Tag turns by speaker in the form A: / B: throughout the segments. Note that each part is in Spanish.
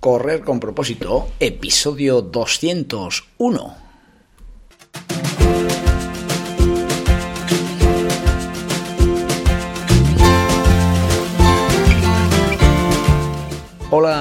A: Correr con propósito, episodio 201.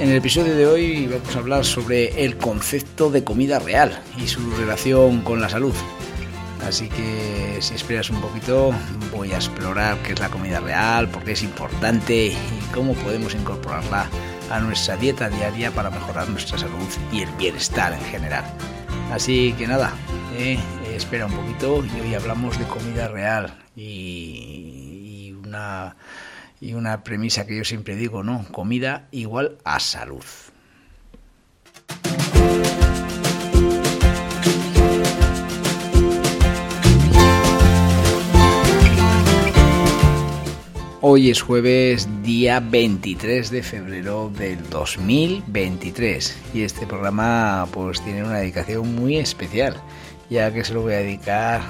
A: En el episodio de hoy vamos a hablar sobre el concepto de comida real y su relación con la salud. Así que si esperas un poquito voy a explorar qué es la comida real, por qué es importante y cómo podemos incorporarla a nuestra dieta diaria para mejorar nuestra salud y el bienestar en general. Así que nada, eh, espera un poquito y hoy hablamos de comida real y, y una y una premisa que yo siempre digo, ¿no? Comida igual a salud. Hoy es jueves, día 23 de febrero del 2023 y este programa pues tiene una dedicación muy especial, ya que se lo voy a dedicar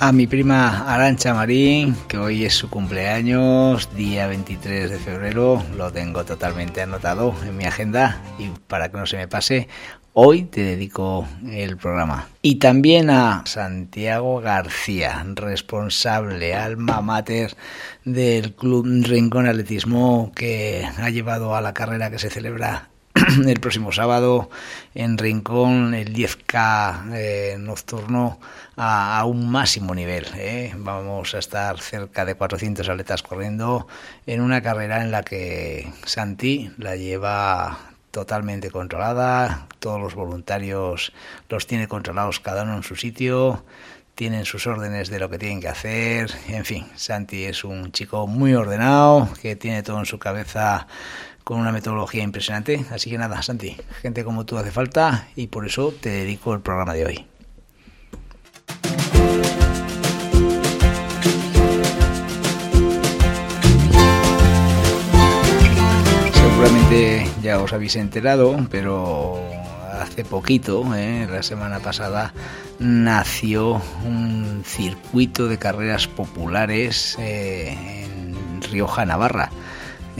A: a mi prima Arancha Marín, que hoy es su cumpleaños, día 23 de febrero, lo tengo totalmente anotado en mi agenda y para que no se me pase, hoy te dedico el programa. Y también a Santiago García, responsable, alma mater del Club Rincón Atletismo, que ha llevado a la carrera que se celebra el próximo sábado en Rincón el 10K eh, nocturno a, un máximo nivel. ¿eh? Vamos a estar cerca de 400 atletas corriendo en una carrera en la que Santi la lleva totalmente controlada, todos los voluntarios los tiene controlados cada uno en su sitio, tienen sus órdenes de lo que tienen que hacer, en fin, Santi es un chico muy ordenado, que tiene todo en su cabeza con una metodología impresionante. Así que nada, Santi, gente como tú hace falta y por eso te dedico el programa de hoy. Seguramente ya os habéis enterado, pero hace poquito, ¿eh? la semana pasada, nació un circuito de carreras populares eh, en Rioja, Navarra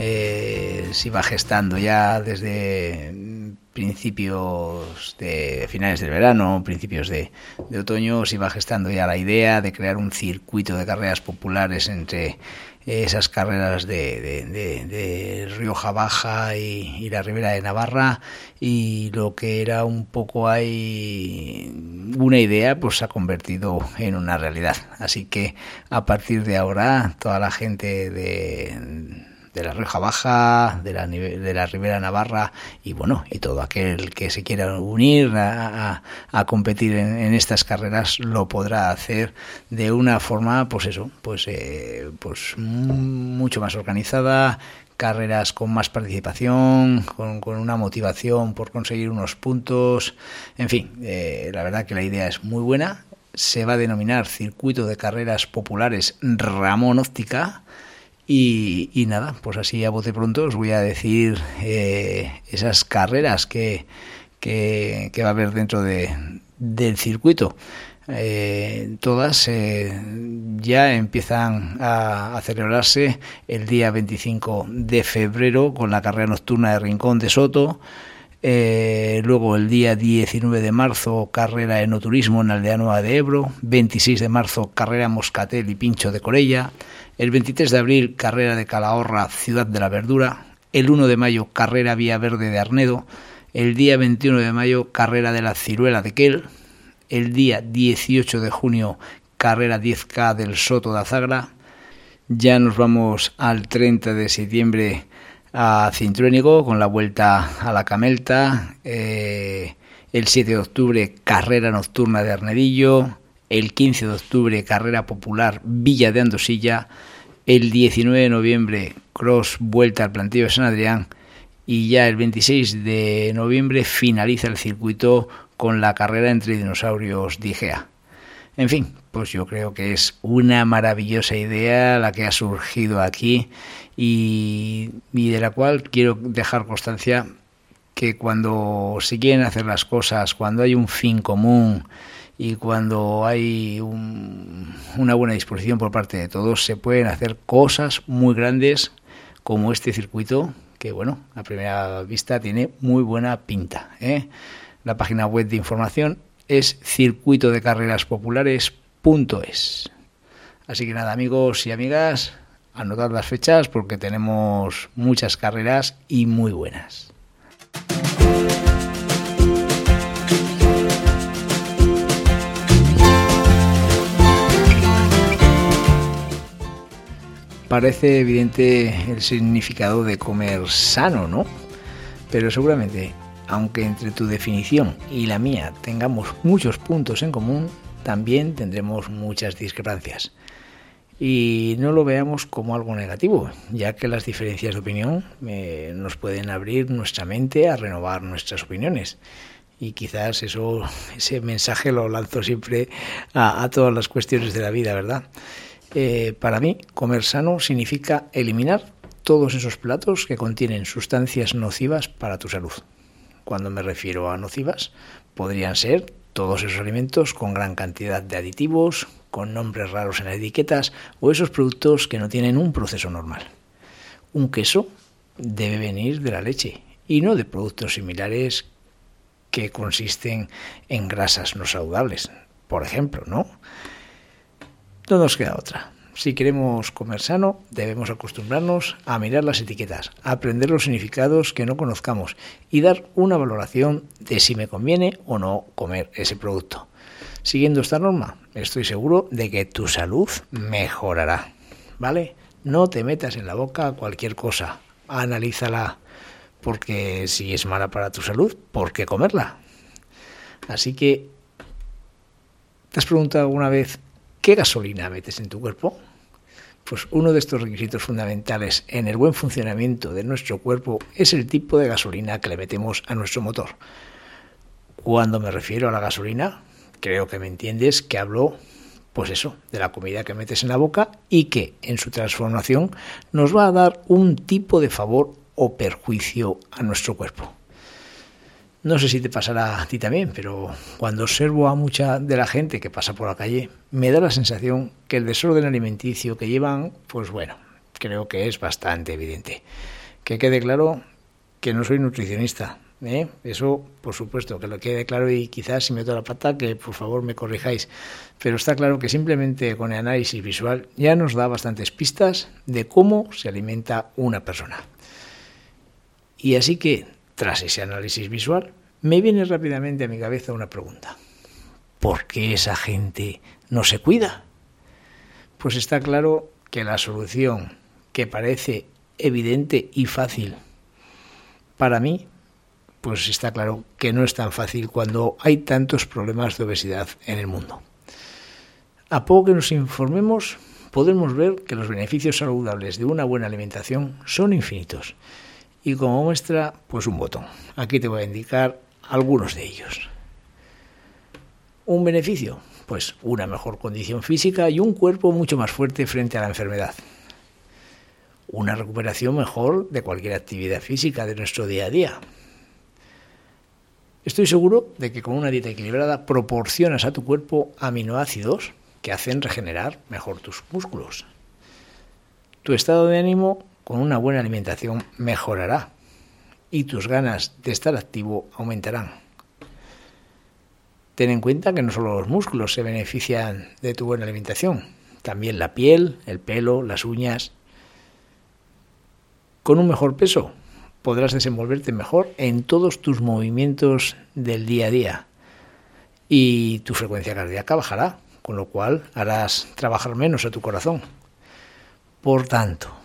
A: eh, se iba gestando ya desde principios de finales del verano, principios de, otoño, se iba gestando ya la idea de crear un circuito de carreras populares entre esas carreras de Rioja Baja y, y, la Ribera de Navarra. Y lo que era un poco ahí una idea pues se ha convertido en una realidad. Así que a partir de ahora toda la gente de de la Rioja Baja, de la, de la Ribera Navarra y bueno, y todo aquel que se quiera unir a, a, a competir en, en, estas carreras lo podrá hacer de una forma, pues eso, pues, eh, pues mucho más organizada, carreras con más participación, con, con, una motivación por conseguir unos puntos, en fin, eh, la verdad que la idea es muy buena, se va a denominar Circuito de Carreras Populares Ramón Óptica, y, nada, pues así a bote pronto os voy a decir eh, esas carreras que, que, va a haber dentro de, del circuito. Eh, todas eh, ya empiezan a, a, celebrarse el día 25 de febrero con la carrera nocturna de Rincón de Soto. Luego el día 19 de marzo carrera enoturismo en Aldeanoa de Ebro, 26 de marzo carrera Moscatel y Pincho de Corella, el 23 de abril, carrera de Calahorra, Ciudad de la Verdura. El 1 de mayo, carrera Vía Verde de Arnedo. El día 21 de mayo, carrera de la Ciruela de Quel. El día 18 de junio, carrera 10K del Soto de Azagra. Ya nos vamos al 30 de septiembre a Cintruénigo con la vuelta a la Camelta. Eh, el 7 de octubre, carrera nocturna de Arnedillo. El 15 de octubre, carrera popular Villa de Andosilla el 19 de noviembre, Cross Vuelta al Plantillo de San Adrián y ya el 26 de noviembre finaliza el circuito con la carrera entre dinosaurios Digea. En fin, pues yo creo que es una maravillosa idea la que ha surgido aquí y, y de la cual quiero dejar constancia que cuando se quieren hacer las cosas, cuando hay un fin común y cuando hay una buena disposición por parte de todos, se pueden hacer cosas muy grandes como este circuito, que bueno, a primera vista tiene muy buena pinta. ¿eh? La página web de información es circuitodecarreraspopulares.es. Así que nada, amigos y amigas, anotad las fechas porque tenemos muchas carreras y muy buenas. Parece evidente el significado de comer sano, ¿no? Pero seguramente, aunque entre tu definición y la mía tengamos muchos puntos en común, también tendremos muchas discrepancias. Y no lo veamos como algo negativo, ya que las diferencias de opinión eh, nos pueden abrir nuestra mente a renovar nuestras opiniones. Y quizás eso, ese mensaje lo lanzo siempre a, a todas las cuestiones de la vida, ¿verdad? Eh, para mí, comer sano significa eliminar todos esos platos que contienen sustancias nocivas para tu salud. Cuando me refiero a nocivas, podrían ser todos esos alimentos con gran cantidad de aditivos, con nombres raros en las etiquetas o esos productos que no tienen un proceso normal. Un queso debe venir de la leche y no de productos similares que consisten en grasas no saludables, por ejemplo, ¿no? No nos queda otra. Si queremos comer sano, debemos acostumbrarnos a mirar las etiquetas, a aprender los significados que no conozcamos y dar una valoración de si me conviene o no comer ese producto. Siguiendo esta norma, estoy seguro de que tu salud mejorará. ¿Vale? No te metas en la boca cualquier cosa, analízala, porque si es mala para tu salud, ¿por qué comerla? Así que, ¿te has preguntado alguna vez ¿Qué gasolina metes en tu cuerpo? Pues uno de estos requisitos fundamentales en el buen funcionamiento de nuestro cuerpo es el tipo de gasolina que le metemos a nuestro motor. Cuando me refiero a la gasolina, creo que me entiendes que hablo, pues eso, de la comida que metes en la boca y que en su transformación nos va a dar un tipo de favor o perjuicio a nuestro cuerpo. No sé si te pasará a ti también, pero cuando observo a mucha de la gente que pasa por la calle, me da la sensación que el desorden alimenticio que llevan, pues bueno, creo que es bastante evidente. Que quede claro que no soy nutricionista. ¿eh? Eso, por supuesto, que lo quede claro y quizás si meto la pata, que por favor me corrijáis. Pero está claro que simplemente con el análisis visual ya nos da bastantes pistas de cómo se alimenta una persona. Y así que tras ese análisis visual, me viene rápidamente a mi cabeza una pregunta. ¿Por qué esa gente no se cuida? Pues está claro que la solución que parece evidente y fácil para mí, pues está claro que no es tan fácil cuando hay tantos problemas de obesidad en el mundo. A poco que nos informemos, podemos ver que los beneficios saludables de una buena alimentación son infinitos y como muestra, pues un botón. Aquí te voy a indicar algunos de ellos. Un beneficio, pues una mejor condición física y un cuerpo mucho más fuerte frente a la enfermedad. Una recuperación mejor de cualquier actividad física de nuestro día a día. Estoy seguro de que con una dieta equilibrada proporcionas a tu cuerpo aminoácidos que hacen regenerar mejor tus músculos. Tu estado de ánimo con una buena alimentación mejorará y tus ganas de estar activo aumentarán. Ten en cuenta que no solo los músculos se benefician de tu buena alimentación, también la piel, el pelo, las uñas. Con un mejor peso podrás desenvolverte mejor en todos tus movimientos del día a día y tu frecuencia cardíaca bajará, con lo cual harás trabajar menos a tu corazón. Por tanto,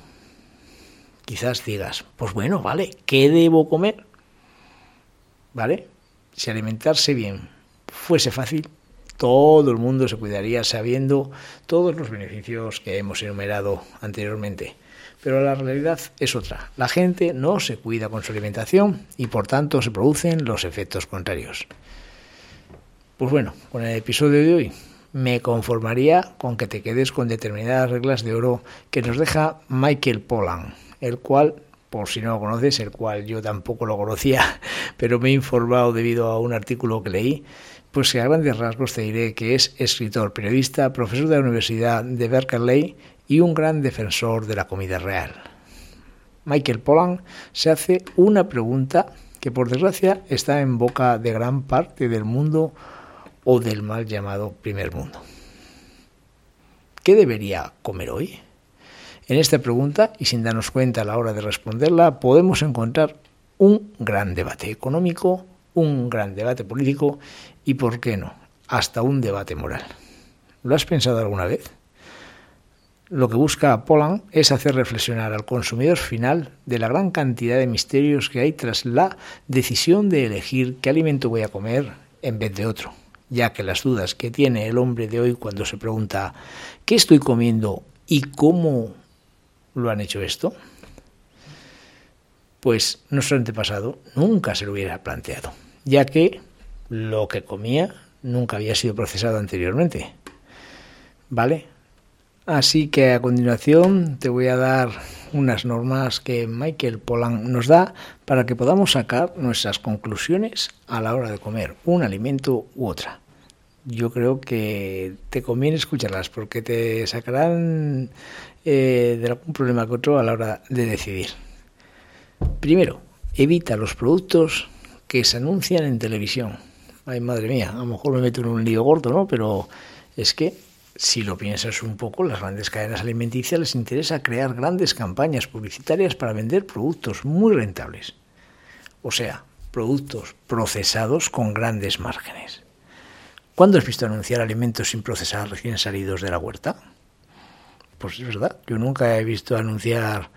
A: quizás digas, pues bueno, vale, ¿qué debo comer? ¿Vale? Si alimentarse bien fuese fácil, todo el mundo se cuidaría sabiendo todos los beneficios que hemos enumerado anteriormente. pero la realidad es otra. La gente no se cuida con su alimentación y por tanto se producen los efectos contrarios. Pues bueno, con el episodio de hoy me conformaría con que te quedes con determinadas reglas de oro que nos deja Michael Pollan, el cual, por si no lo conoces, el cual yo tampoco lo conocía, pero me he informado debido a un artículo que leí, pues que a grandes rasgos te diré que es escritor, periodista, profesor de la Universidad de Berkeley y un gran defensor de la comida real. Michael Pollan se hace una pregunta que por desgracia está en boca de gran parte del mundo o del mal llamado primer mundo. ¿Qué debería comer hoy? En esta pregunta, y sin darnos cuenta a la hora de responderla, podemos encontrar un gran debate económico, un gran debate político y, por qué no, hasta un debate moral. ¿Lo has pensado alguna vez? Lo que busca Poland es hacer reflexionar al consumidor final de la gran cantidad de misterios que hay tras la decisión de elegir qué alimento voy a comer en vez de otro ya que las dudas que tiene el hombre de hoy cuando se pregunta ¿qué estoy comiendo y cómo lo han hecho esto? Pues nuestro antepasado nunca se lo hubiera planteado, ya que lo que comía nunca había sido procesado anteriormente. ¿Vale? Así que a continuación te voy a dar unas normas que Michael Pollan nos da para que podamos sacar nuestras conclusiones a la hora de comer un alimento u otra. Yo creo que te conviene escucharlas porque te sacarán eh, de algún problema que otro a la hora de decidir. Primero, evita los productos que se anuncian en televisión. Ay, madre mía, a lo mejor me meto en un lío gordo, ¿no? Pero es que si lo piensas un poco, las grandes cadenas alimenticias les interesa crear grandes campañas publicitarias para vender productos muy rentables. O sea, productos procesados con grandes márgenes. ¿Cuándo has visto anunciar alimentos sin procesar recién salidos de la huerta? Pues es verdad, yo nunca he visto anunciar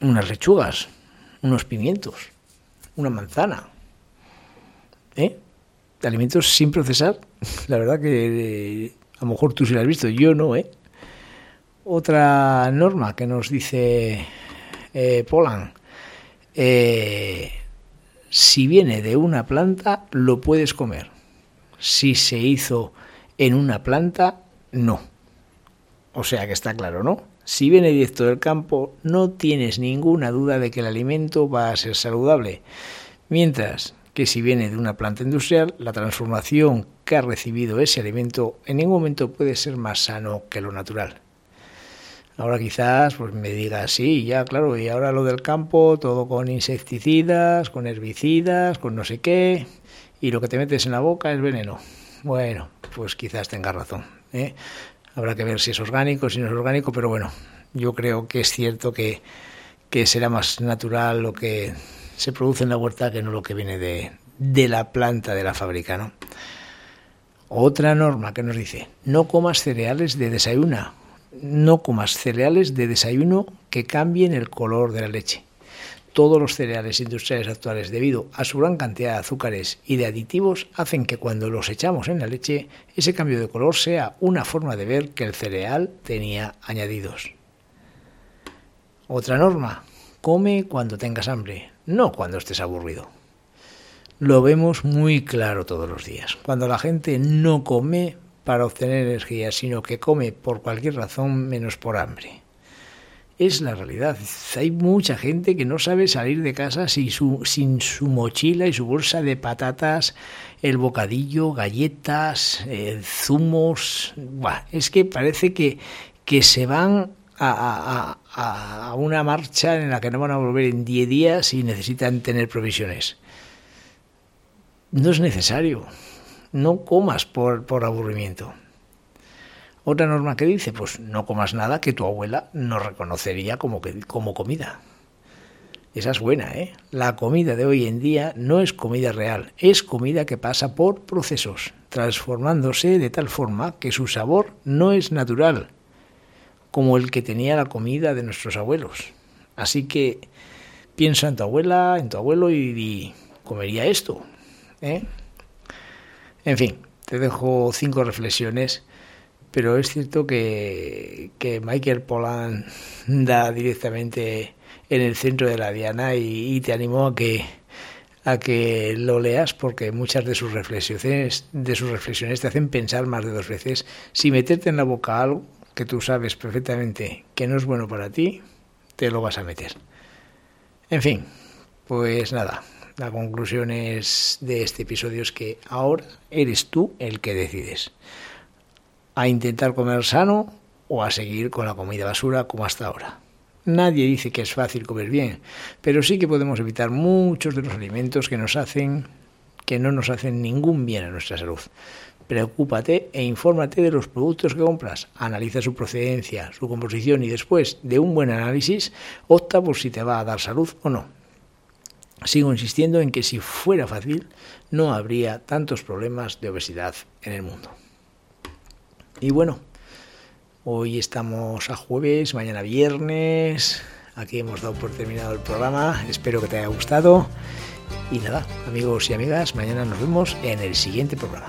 A: unas lechugas, unos pimientos, una manzana. ¿Eh? alimentos sin procesar, la verdad que eh, a lo mejor tú sí lo has visto, yo no, ¿eh? Otra norma que nos dice eh, Polan, eh, si viene de una planta, lo puedes comer. Si se hizo en una planta, no. O sea que está claro, ¿no? Si viene directo del campo, no tienes ninguna duda de que el alimento va a ser saludable. Mientras que si viene de una planta industrial, la transformación que ha recibido ese alimento en ningún momento puede ser más sano que lo natural. Ahora quizás pues me diga, sí, ya claro, y ahora lo del campo, todo con insecticidas, con herbicidas, con no sé qué, y lo que te metes en la boca es veneno. Bueno, pues quizás tenga razón. ¿eh? Habrá que ver si es orgánico, si no es orgánico, pero bueno, yo creo que es cierto que, que será más natural lo que se produce en la huerta que no lo que viene de, de la planta de la fábrica. ¿no? Otra norma que nos dice, no comas cereales de desayuno, no comas cereales de desayuno que cambien el color de la leche. Todos los cereales industriales actuales, debido a su gran cantidad de azúcares y de aditivos, hacen que cuando los echamos en la leche, ese cambio de color sea una forma de ver que el cereal tenía añadidos. Otra norma, come cuando tengas hambre, no cuando estés aburrido. Lo vemos muy claro todos los días. Cuando la gente no come para obtener energía, sino que come por cualquier razón menos por hambre. Es la realidad. Hay mucha gente que no sabe salir de casa sin su, sin su mochila y su bolsa de patatas, el bocadillo, galletas, eh, zumos. es que parece que, se van a, a, una marcha en la que no van a volver en 10 días y necesitan tener provisiones. No es necesario. No comas por aburrimiento. Otra norma que dice, pues no comas nada que tu abuela no reconocería como, que, como comida. Esa es buena, ¿eh? La comida de hoy en día no es comida real, es comida que pasa por procesos, transformándose de tal forma que su sabor no es natural, como el que tenía la comida de nuestros abuelos. Así que piensa en tu abuela, en tu abuelo y, comería esto. ¿eh? En fin, te dejo cinco reflexiones pero es cierto que, que Michael Pollan da directamente en el centro de la diana y, te animo a que a que lo leas porque muchas de sus reflexiones de sus reflexiones te hacen pensar más de dos veces. Si meterte en la boca algo que tú sabes perfectamente que no es bueno para ti te lo vas a meter. En fin pues nada la conclusión es de este episodio es que ahora eres tú el que decides a intentar comer sano o a seguir con la comida basura como hasta ahora Nadie dice que es fácil comer bien, pero sí que podemos evitar muchos de los alimentos que nos hacen que no nos hacen ningún bien a nuestra salud. Preocúpate e infórmate de los productos que compras, analiza su procedencia, su composición y después de un buen análisis opta por si te va a dar salud o no. Sigo insistiendo en que si fuera fácil no habría tantos problemas de obesidad en el mundo. Y bueno, Hoy estamos a jueves, mañana viernes. Aquí hemos dado por terminado el programa. Espero que te haya gustado. Y nada, amigos y amigas, mañana nos vemos en el siguiente programa.